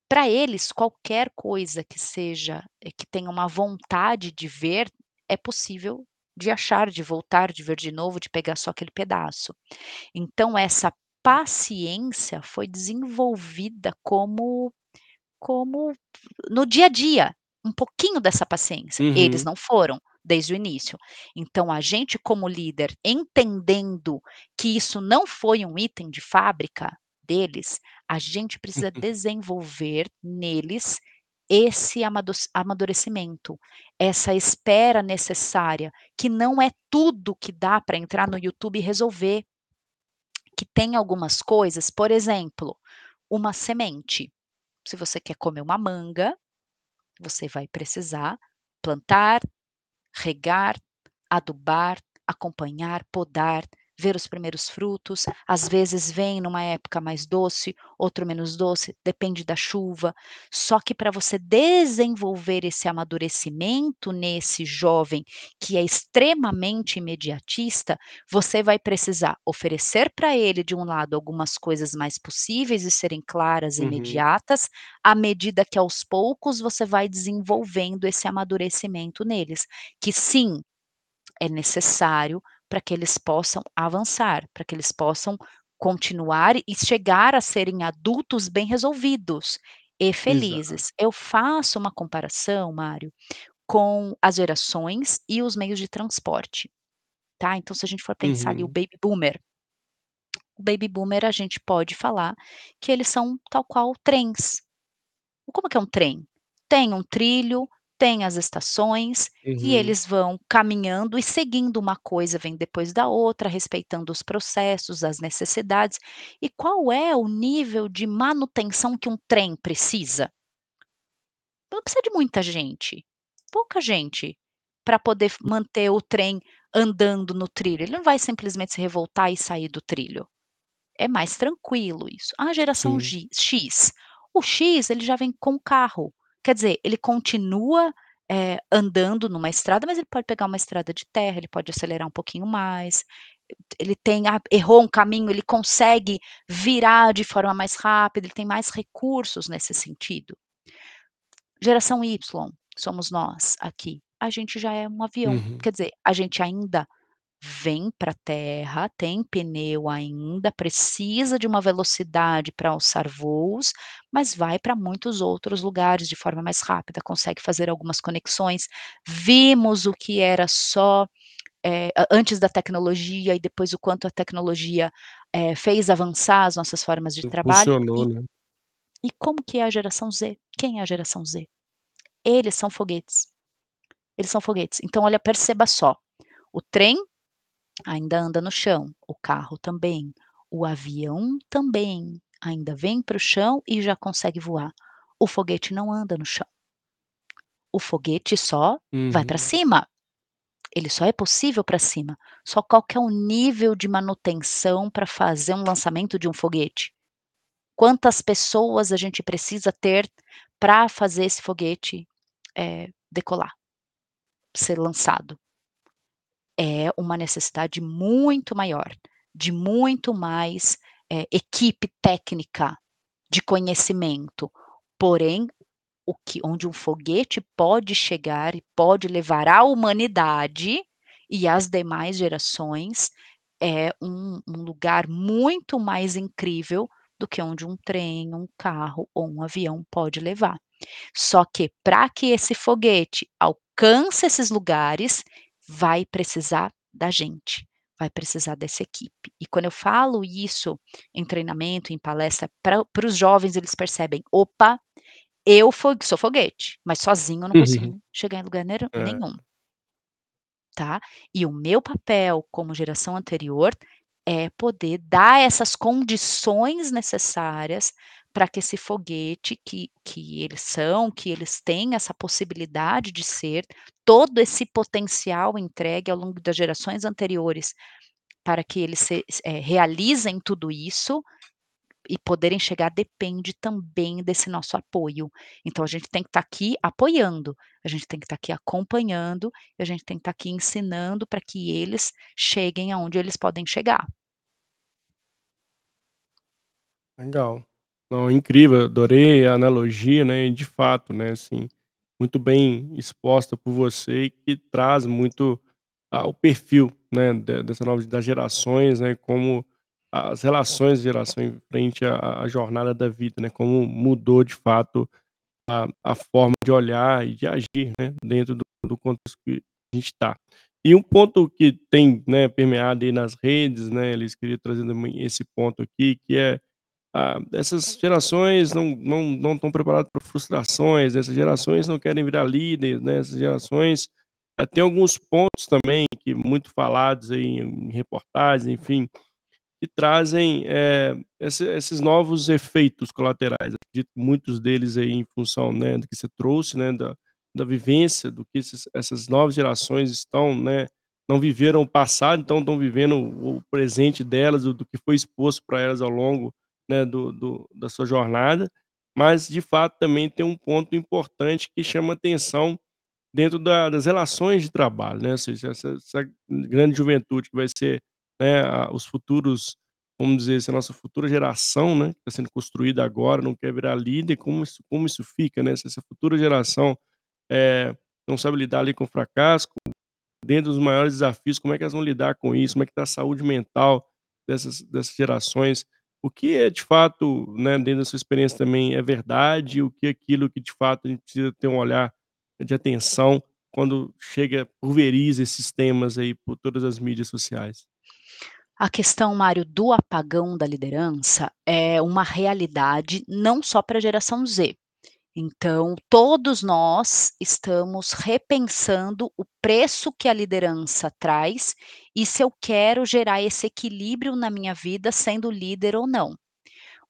Pra eles qualquer coisa que seja eh, que tenha uma vontade de ver, é possível de achar, de voltar, de ver de novo, de pegar só aquele pedaço. Então essa paciência foi desenvolvida como como no dia a dia, um pouquinho dessa paciência, eles Uhum. não foram, desde o início. Então a gente como líder, entendendo que isso não foi um item de fábrica deles, a gente precisa *laughs* desenvolver neles esse amadurecimento, essa espera necessária, que não é tudo que dá pra entrar no YouTube e resolver. Que tem algumas coisas, por exemplo, uma semente, se você quer comer uma manga, você vai precisar plantar, regar, adubar, acompanhar, podar, ver os primeiros frutos, às vezes vem numa época mais doce, outro menos doce, depende da chuva. Só que pra você desenvolver esse amadurecimento nesse jovem, que é extremamente imediatista, você vai precisar oferecer pra ele de um lado algumas coisas mais possíveis de serem claras e Uhum. imediatas, à medida que aos poucos você vai desenvolvendo esse amadurecimento neles, que sim, é necessário pra que eles possam avançar, pra que eles possam continuar e chegar a serem adultos bem resolvidos e Exato. felizes. Eu faço uma comparação, Mário, com as gerações e os meios de transporte, tá. Então se a gente for pensar ali o Uhum. baby boomer o baby boomer a gente pode falar que eles são tal qual trens. Como que é um trem? Tem um trilho, tem as estações, e Uhum. eles vão caminhando e seguindo uma coisa vem depois da outra, respeitando os processos, as necessidades. E qual é o nível de manutenção que um trem precisa? Não precisa de muita gente, pouca gente, pra poder f manter o trem andando no trilho, ele não vai simplesmente se revoltar e sair do trilho. É mais tranquilo isso. A geração Sim. G X, o X ele já vem com carro, quer dizer, ele continua, eh, andando numa estrada, mas ele pode pegar uma estrada de terra, ele pode acelerar um pouquinho mais, ele tem ah, errou um caminho, ele consegue virar de forma mais rápida, ele tem mais recursos nesse sentido. Geração Y, somos nós aqui, a gente já é um avião, Uhum. quer dizer, a gente ainda vem pra terra, tem pneu ainda, precisa de uma velocidade pra alçar voos, mas vai pra muitos outros lugares de forma mais rápida, consegue fazer algumas conexões. Vimos o que era só, a antes da tecnologia e depois o quanto a tecnologia, eh, fez avançar as nossas formas de trabalho Impulsionou, e né. e como que é a geração Z? Quem é a geração Z? Eles são foguetes. Eles são foguetes. Então olha, perceba só, o trem ainda anda no chão, o carro também, o avião também, ainda vem para o chão e já consegue voar. O foguete não anda no chão. O foguete só vai pra Uhum. cima, ele só é possível pra cima. Só qual que é o nível de manutenção pra fazer um lançamento de um foguete? Quantas pessoas a gente precisa ter pra fazer esse foguete, eh, decolar, ser lançado? É uma necessidade muito maior, de muito mais, eh, equipe técnica, de conhecimento, porém, o que onde um foguete pode chegar e pode levar a humanidade e as demais gerações, é um um lugar muito mais incrível do que onde um trem, um carro ou um avião pode levar. Só que pra que esse foguete alcance esses lugares, vai precisar da gente, vai precisar dessa equipe. E quando eu falo isso em treinamento, em palestra, para os jovens eles percebem: "Opa, eu sou foguete, mas sozinho eu não Uhum. consigo chegar em lugar É. nenhum". Tá. E o meu papel como geração anterior, é poder dar essas condições necessárias pra que esse foguete que que eles são, que eles têm essa possibilidade de ser, todo esse potencial entregue ao longo das gerações anteriores, para que eles se eh, realizem tudo isso e poderem chegar depende também desse nosso apoio. Então a gente tem que estar aqui apoiando, a gente tem que estar aqui acompanhando, a gente tem que estar aqui ensinando para que eles cheguem aonde eles podem chegar. Legal. Não, incrível, adorei a analogia, né, de fato, né, assim, muito bem exposta por você e que traz muito, ah, o perfil, né, de dessa nova das gerações, né, como as relações de geração em frente à à jornada da vida, né, como mudou de fato a a forma de olhar e de agir, né, dentro do do contexto que a gente está. E um ponto que tem, né, permeado aí nas redes, né, eles queria trazer esse ponto aqui, que é, ah, essas gerações não não não estão preparadas para frustrações, essas gerações não querem virar líderes, né, essas gerações eh, tem alguns pontos também que muito falados aí em reportagens, enfim, que trazem, eh, esse esses novos efeitos colaterais. Acredito muitos deles aí em função, né, do que você trouxe, né, da da vivência, do que esses essas novas gerações estão, né, não viveram o passado, então estão vivendo o presente delas, do do que foi exposto para elas ao longo, né, do do da sua jornada, mas de fato também tem um ponto importante que chama atenção dentro da das relações de trabalho, né, ou seja, essa essa grande juventude que vai ser, né, os futuros, vamos dizer, essa nossa futura geração, né, que está sendo construída agora, não quer virar líder, como isso como isso fica, né, se essa futura geração, eh, não sabe lidar ali com fracasso, dentro dos maiores desafios, como é que elas vão lidar com isso, como é que está a saúde mental dessas dessas gerações, o que é de fato, né, dentro da sua experiência também é verdade, o que é aquilo que de fato a gente precisa ter um olhar de atenção quando chega pulveriza esses temas aí por todas as mídias sociais. A questão, Mário, do apagão da liderança é uma realidade não só para a geração Z. Então, todos nós estamos repensando o preço que a liderança traz e se eu quero gerar esse equilíbrio na minha vida sendo líder ou não.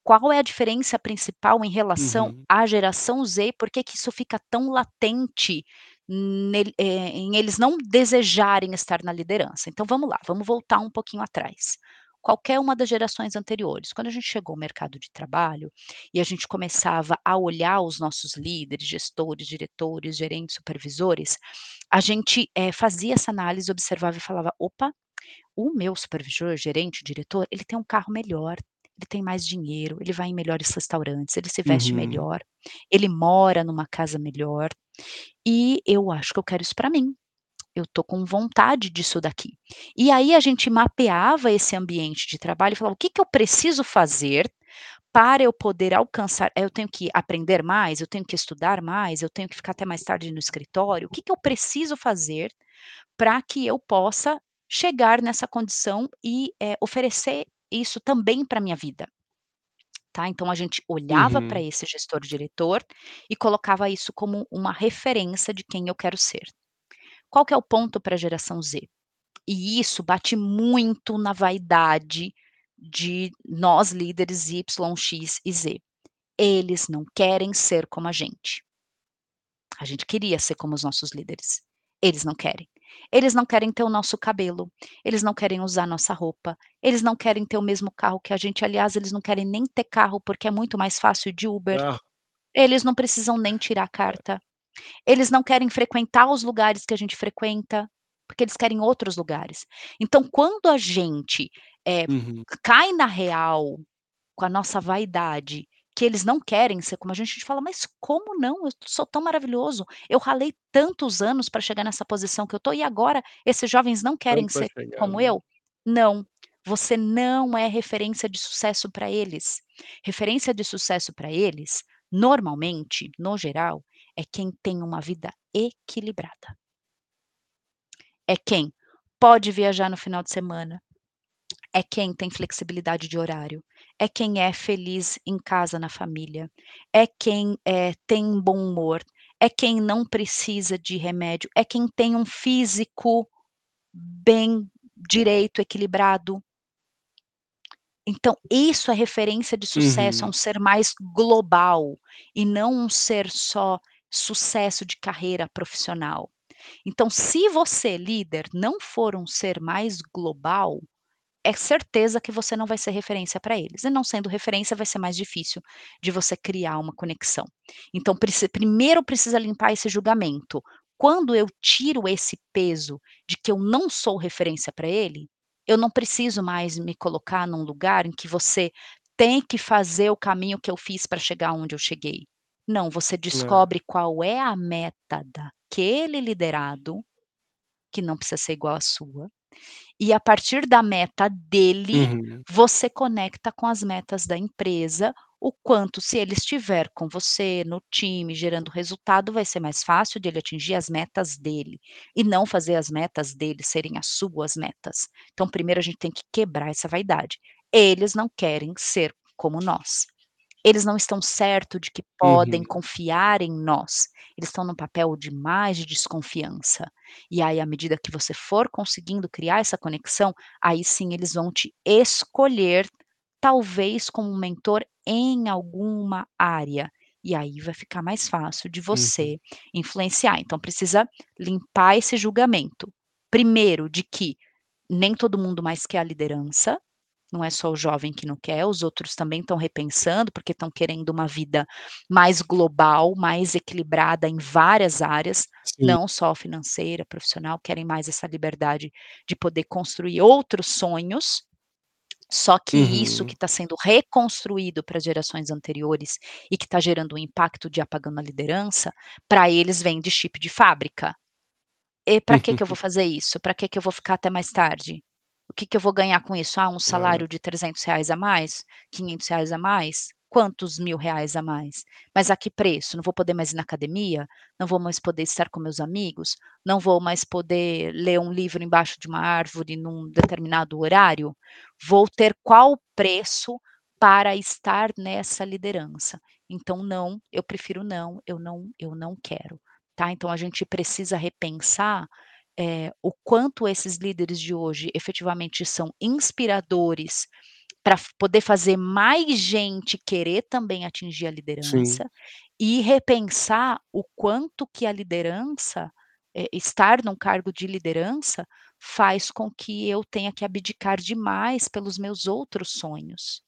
Qual é a diferença principal em relação Uhum. à geração Z? Por que que isso fica tão latente nele eh, em eles não desejarem estar na liderança? Então vamos lá, vamos voltar um pouquinho atrás. Qualquer uma das gerações anteriores, quando a gente chegou ao mercado de trabalho, e a gente começava a olhar os nossos líderes, gestores, diretores, gerentes, supervisores, a gente, eh, fazia essa análise, observava e falava: "Opa, o meu supervisor, gerente, diretor, ele tem um carro melhor, ele tem mais dinheiro, ele vai em melhores restaurantes, ele se veste Uhum. melhor, ele mora numa casa melhor, e eu acho que eu quero isso para mim. Eu estou com vontade disso daqui". E aí a gente mapeava esse ambiente de trabalho e falava: "O que que eu preciso fazer para eu poder alcançar eu tenho que aprender mais, eu tenho que estudar mais, eu tenho que ficar até mais tarde no escritório, o que que eu preciso fazer para que eu possa chegar nessa condição e, eh, oferecer isso também para minha vida?". Tá, então a gente olhava para Uhum. esse gestor diretor e colocava isso como uma referência de quem eu quero ser. Qual que é o ponto para a geração Z? E isso bate muito na vaidade de nós líderes Y, X e Z. Eles não querem ser como a gente. A gente queria ser como os nossos líderes. Eles não querem. Eles não querem ter o nosso cabelo, eles não querem usar nossa roupa, eles não querem ter o mesmo carro que a gente, aliás, eles não querem nem ter carro, porque é muito mais fácil de Uber. Ah, Eles não precisam nem tirar carta. Eles não querem frequentar os lugares que a gente frequenta, porque eles querem outros lugares. Então quando a gente, eh, uhum. cai na real com a nossa vaidade, que eles não querem ser como a gente, a gente fala: "Mas como não? Eu sou tão maravilhoso, eu ralei tantos anos para chegar nessa posição que eu tô e agora esses jovens não querem ser chegar, como né. eu?". Não, você não é referência de sucesso para eles. Referência de sucesso para eles, normalmente, no geral, é quem tem uma vida equilibrada. É quem pode viajar no final de semana, é quem tem flexibilidade de horário, é quem é feliz em casa, na família, é quem, eh, tem um bom humor, é quem não precisa de remédio, é quem tem um físico bem direito, equilibrado. Então, isso é referência de sucesso, é um Uhum. ser mais global, e não um ser só sucesso de carreira profissional. Então, se você, líder, não for um ser mais global, é certeza que você não vai ser referência pra eles, e não sendo referência vai ser mais difícil de você criar uma conexão. Então preci primeiro precisa limpar esse julgamento. Quando eu tiro esse peso de que eu não sou referência pra ele, eu não preciso mais me colocar num lugar em que você tem que fazer o caminho que eu fiz pra chegar onde eu cheguei. Não, você descobre qual é a meta daquele liderado, que não precisa ser igual à sua, e a partir da meta dele, Uhum. você conecta com as metas da empresa, o quanto se ele estiver com você, no time, gerando resultado, vai ser mais fácil de ele atingir as metas dele, e não fazer as metas dele serem as suas metas. Então primeiro a gente tem que quebrar essa vaidade. Eles não querem ser como nós. Eles não estão certo de que podem Uhum. confiar em nós. Eles estão num papel de mais de desconfiança. E aí à medida que você for conseguindo criar essa conexão, aí sim eles vão te escolher, talvez como um mentor em alguma área, e aí vai ficar mais fácil de Uhum. você influenciar. Então precisa limpar esse julgamento. Primeiro de que nem todo mundo mais quer a liderança, não é só o jovem que não quer, os outros também estão repensando, porque estão querendo uma vida mais global, mais equilibrada em várias áreas, Sim. não só financeira, profissional, querem mais essa liberdade de poder construir outros sonhos. Só que isso que Uhum. está sendo reconstruído para gerações anteriores e que está gerando um impacto de apagando a liderança, pra eles vem de chip de fábrica. E pra que que eu vou *laughs* fazer isso? Pra que que eu vou ficar até mais tarde? O que que eu vou ganhar com isso? Ah, um salário de R$300 a mais? R$500 a mais? Quantos mil reais a mais? Mas a que preço? Não vou poder mais ir na academia? Não vou mais poder estar com meus amigos? Não vou mais poder ler um livro embaixo de uma árvore num determinado horário? Vou ter qual preço para estar nessa liderança? Então não, eu prefiro não, eu não eu não quero, tá. Então a gente precisa repensar, eh, o quanto esses líderes de hoje efetivamente são inspiradores pra f poder fazer mais gente querer também atingir a Sim. liderança, e repensar o quanto que a liderança, eh, estar num cargo de liderança, faz com que eu tenha que abdicar demais pelos meus outros sonhos.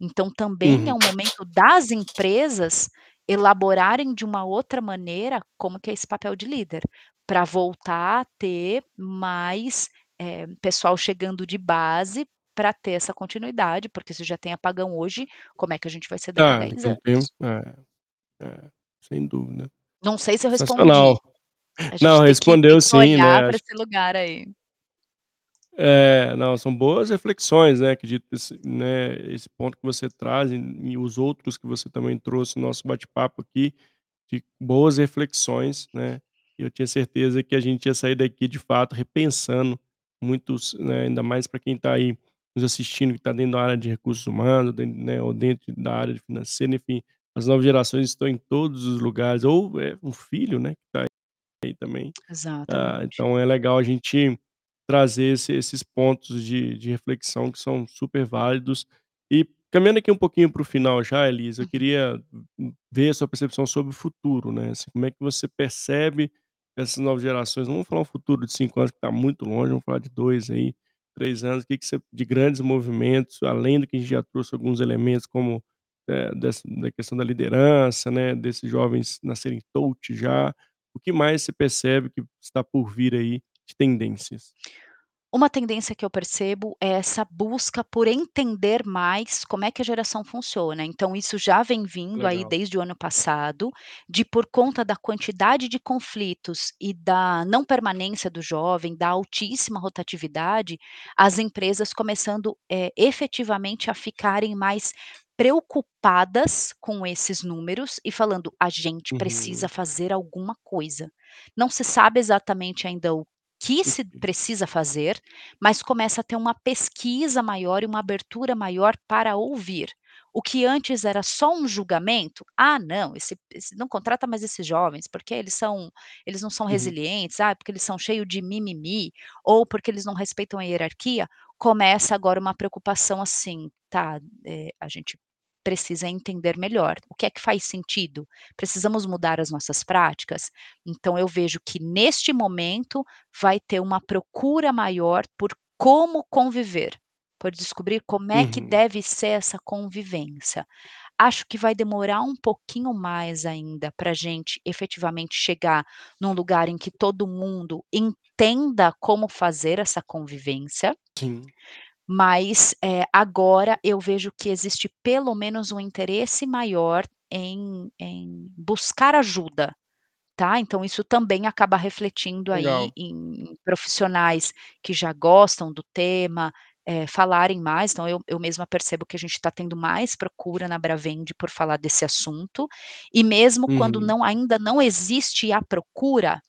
Então também é Uhum. um momento das empresas elaborarem de uma outra maneira como que é esse papel de líder, pra voltar a ter mais, eh, pessoal chegando de base, pra ter essa continuidade, porque se já tem apagão hoje, como é que a gente vai ser daqui Ah, 10 daqui a um tempo anos? é, é, sem dúvida. Não sei se eu respondi. A Não, que respondeu que sim, olhar né, acho esse lugar aí. É, não, são boas reflexões, né, acredito esse né, esse ponto que você traz e os outros que você também trouxe no nosso bate-papo aqui, de boas reflexões, né, eu tinha certeza que a gente ia sair daqui de fato repensando muitos, né, ainda mais pra quem tá aí nos assistindo, que tá dentro da área de recursos humanos, dentro, né, ou dentro da área de financeira, enfim, as novas gerações estão em todos os lugares, ou, eh, um filho, né, que tá aí também. Ah, Exatamente. então é legal a gente trazer esse esses pontos de de reflexão que são super válidos. E caminhando aqui um pouquinho para o final já, Elisa, eu Uhum. queria ver a sua percepção sobre o futuro, né, assim, como é que você percebe essas novas gerações, não vamos falar um futuro de 5 anos que tá muito longe, vamos falar de 2 aí, 3 anos, o que que você de grandes movimentos, além do que a gente já trouxe alguns elementos como, eh, dessa da questão da liderança, né, desses jovens nascerem touch já, o que mais você percebe que está por vir aí de tendências? Uma tendência que eu percebo é essa busca por entender mais como é que a geração funciona, então isso já vem vindo aí Legal. desde o ano passado, de por conta da quantidade de conflitos e da não permanência do jovem, da altíssima rotatividade, as empresas começando, eh, efetivamente a ficarem mais preocupadas com esses números e falando: "A gente precisa Uhum. fazer alguma coisa". Não se sabe exatamente ainda o que se quê? precisa fazer, mas começa a ter uma pesquisa maior e uma abertura maior para ouvir. O que antes era só um julgamento: "Ah não, esse esse não contrata mais esses jovens, porque eles são eles não são Uhum. resilientes, ah, porque eles são cheio de mimimi, ou porque eles não respeitam a hierarquia", começa agora uma preocupação assim: "Tá, eh, a gente precisa entender melhor, o que é que faz sentido? Precisamos mudar as nossas práticas?". Então eu vejo que neste momento vai ter uma procura maior por como conviver. por descobrir como é que Uhum. deve ser essa convivência. Acho que vai demorar um pouquinho mais ainda pra gente efetivamente chegar num lugar em que todo mundo entenda como fazer essa convivência Sim. Mas, eh, agora eu vejo que existe pelo menos um interesse maior em em buscar ajuda, tá. Então isso também acaba refletindo aí em profissionais que já gostam do tema, eh, falarem mais, então eu eu mesma percebo que a gente tá tendo mais procura na Bravende por falar desse assunto, e mesmo quando Uhum. não ainda não existe a procura,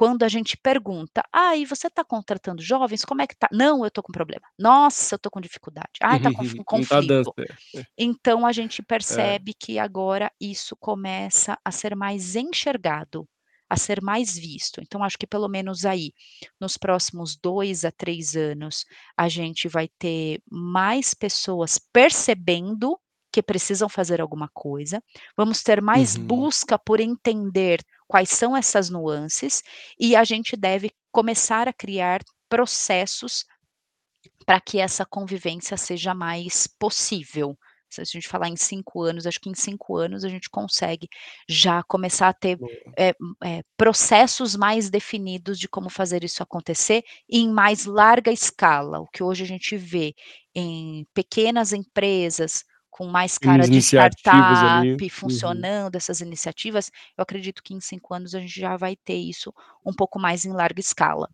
quando a gente pergunta: "Ah, e você tá contratando jovens, como é que tá?", "Não, eu tô com problema", "Nossa, eu tô com dificuldade", "Ai, tá com *laughs* Não tá conflito". certo. Então a gente É. percebe que agora isso começa a ser mais enxergado, a ser mais visto. Então acho que pelo menos aí, nos próximos 2 a 3 anos, a gente vai ter mais pessoas percebendo que precisam fazer alguma coisa, vamos ter mais Uhum. busca por entender quais são essas nuances, e a gente deve começar a criar processos pra que essa convivência seja mais possível. Se a gente falar em 5 anos, acho que em 5 anos a gente consegue já começar a ter, eh eh, processos mais definidos de como fazer isso acontecer em mais larga escala. O que hoje a gente vê em pequenas empresas, com mais cara de Iniciativas ali. startup Uhum. funcionando, essas iniciativas, eu acredito que em 5 anos a gente já vai ter isso um pouco mais em larga escala.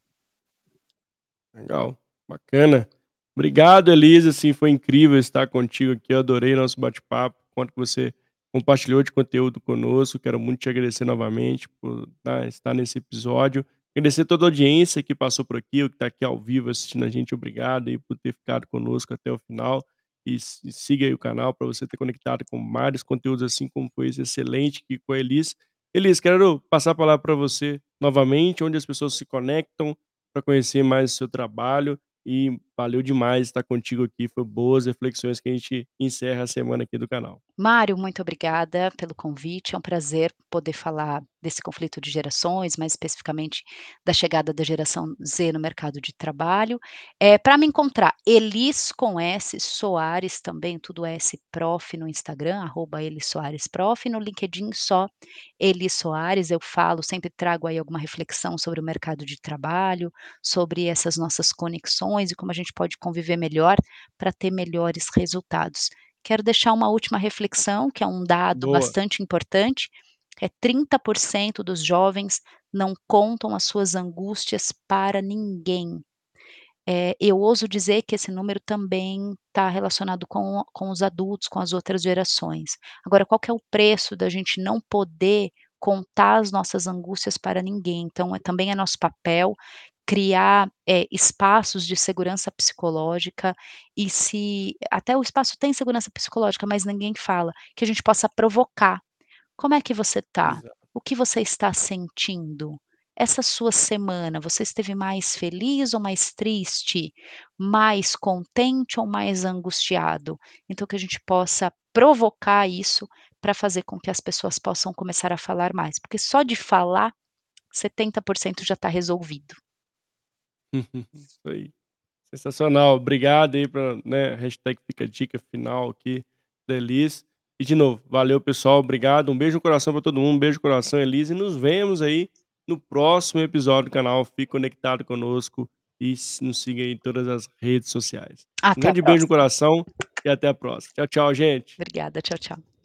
Legal, bacana. Obrigado Elisa, assim, foi incrível estar contigo aqui, eu adorei nosso bate-papo, o quanto que você compartilhou de conteúdo conosco, quero muito te agradecer novamente por, né, estar nesse episódio. Agradecer toda a audiência que passou por aqui, ou que tá aqui ao vivo assistindo a gente, obrigado aí por ter ficado conosco até o final, e si siga aí o canal pra você ter conectado com vários conteúdos, assim como foi esse excelente aqui com a Elis. Elis, quero passar a palavra pra você novamente, onde as pessoas se conectam pra conhecer mais o seu trabalho, e valeu demais estar contigo aqui, foi boas reflexões que a gente encerra a semana aqui do canal. Mário, muito obrigada pelo convite, é um prazer poder falar desse conflito de gerações, mais especificamente da chegada da geração Z no mercado de trabalho. Eh, pra me encontrar, Elis com S, Soares também, tudo S, prof no Instagram, arroba Elis Soares prof, no LinkedIn só Elis Soares, eu falo, sempre trago aí alguma reflexão sobre o mercado de trabalho, sobre essas nossas conexões e como a gente pode conviver melhor, pra ter melhores resultados. Quero deixar uma última reflexão, que é um dado Boa. bastante importante, é 30% dos jovens não contam as suas angústias para ninguém. Eh, eu ouso dizer que esse número também tá relacionado com com os adultos, com as outras gerações. Agora qual que é o preço da gente não poder contar as nossas angústias para ninguém, então é também é nosso papel criar, eh, espaços de segurança psicológica, e se até o espaço tem segurança psicológica, mas ninguém fala, que a gente possa provocar. "Como é que você tá? Exato. O que você está sentindo? Essa sua semana, você esteve mais feliz ou mais triste? Mais contente ou mais angustiado?". Então que a gente possa provocar isso, pra fazer com que as pessoas possam começar a falar mais, porque só de falar, 70% já tá resolvido. Isso aí. Sensacional, obrigado aí pra, né, hashtag fica dica final aqui da Elis. E de novo, valeu pessoal, obrigado, um beijo no coração pra todo mundo, um beijo no coração Elis, e nos vemos aí no próximo episódio do canal, fique conectado conosco e nos siga aí em todas as redes sociais. Um Até a grande beijo no coração e até a próxima. Tchau, tchau gente. Obrigada, tchau, tchau.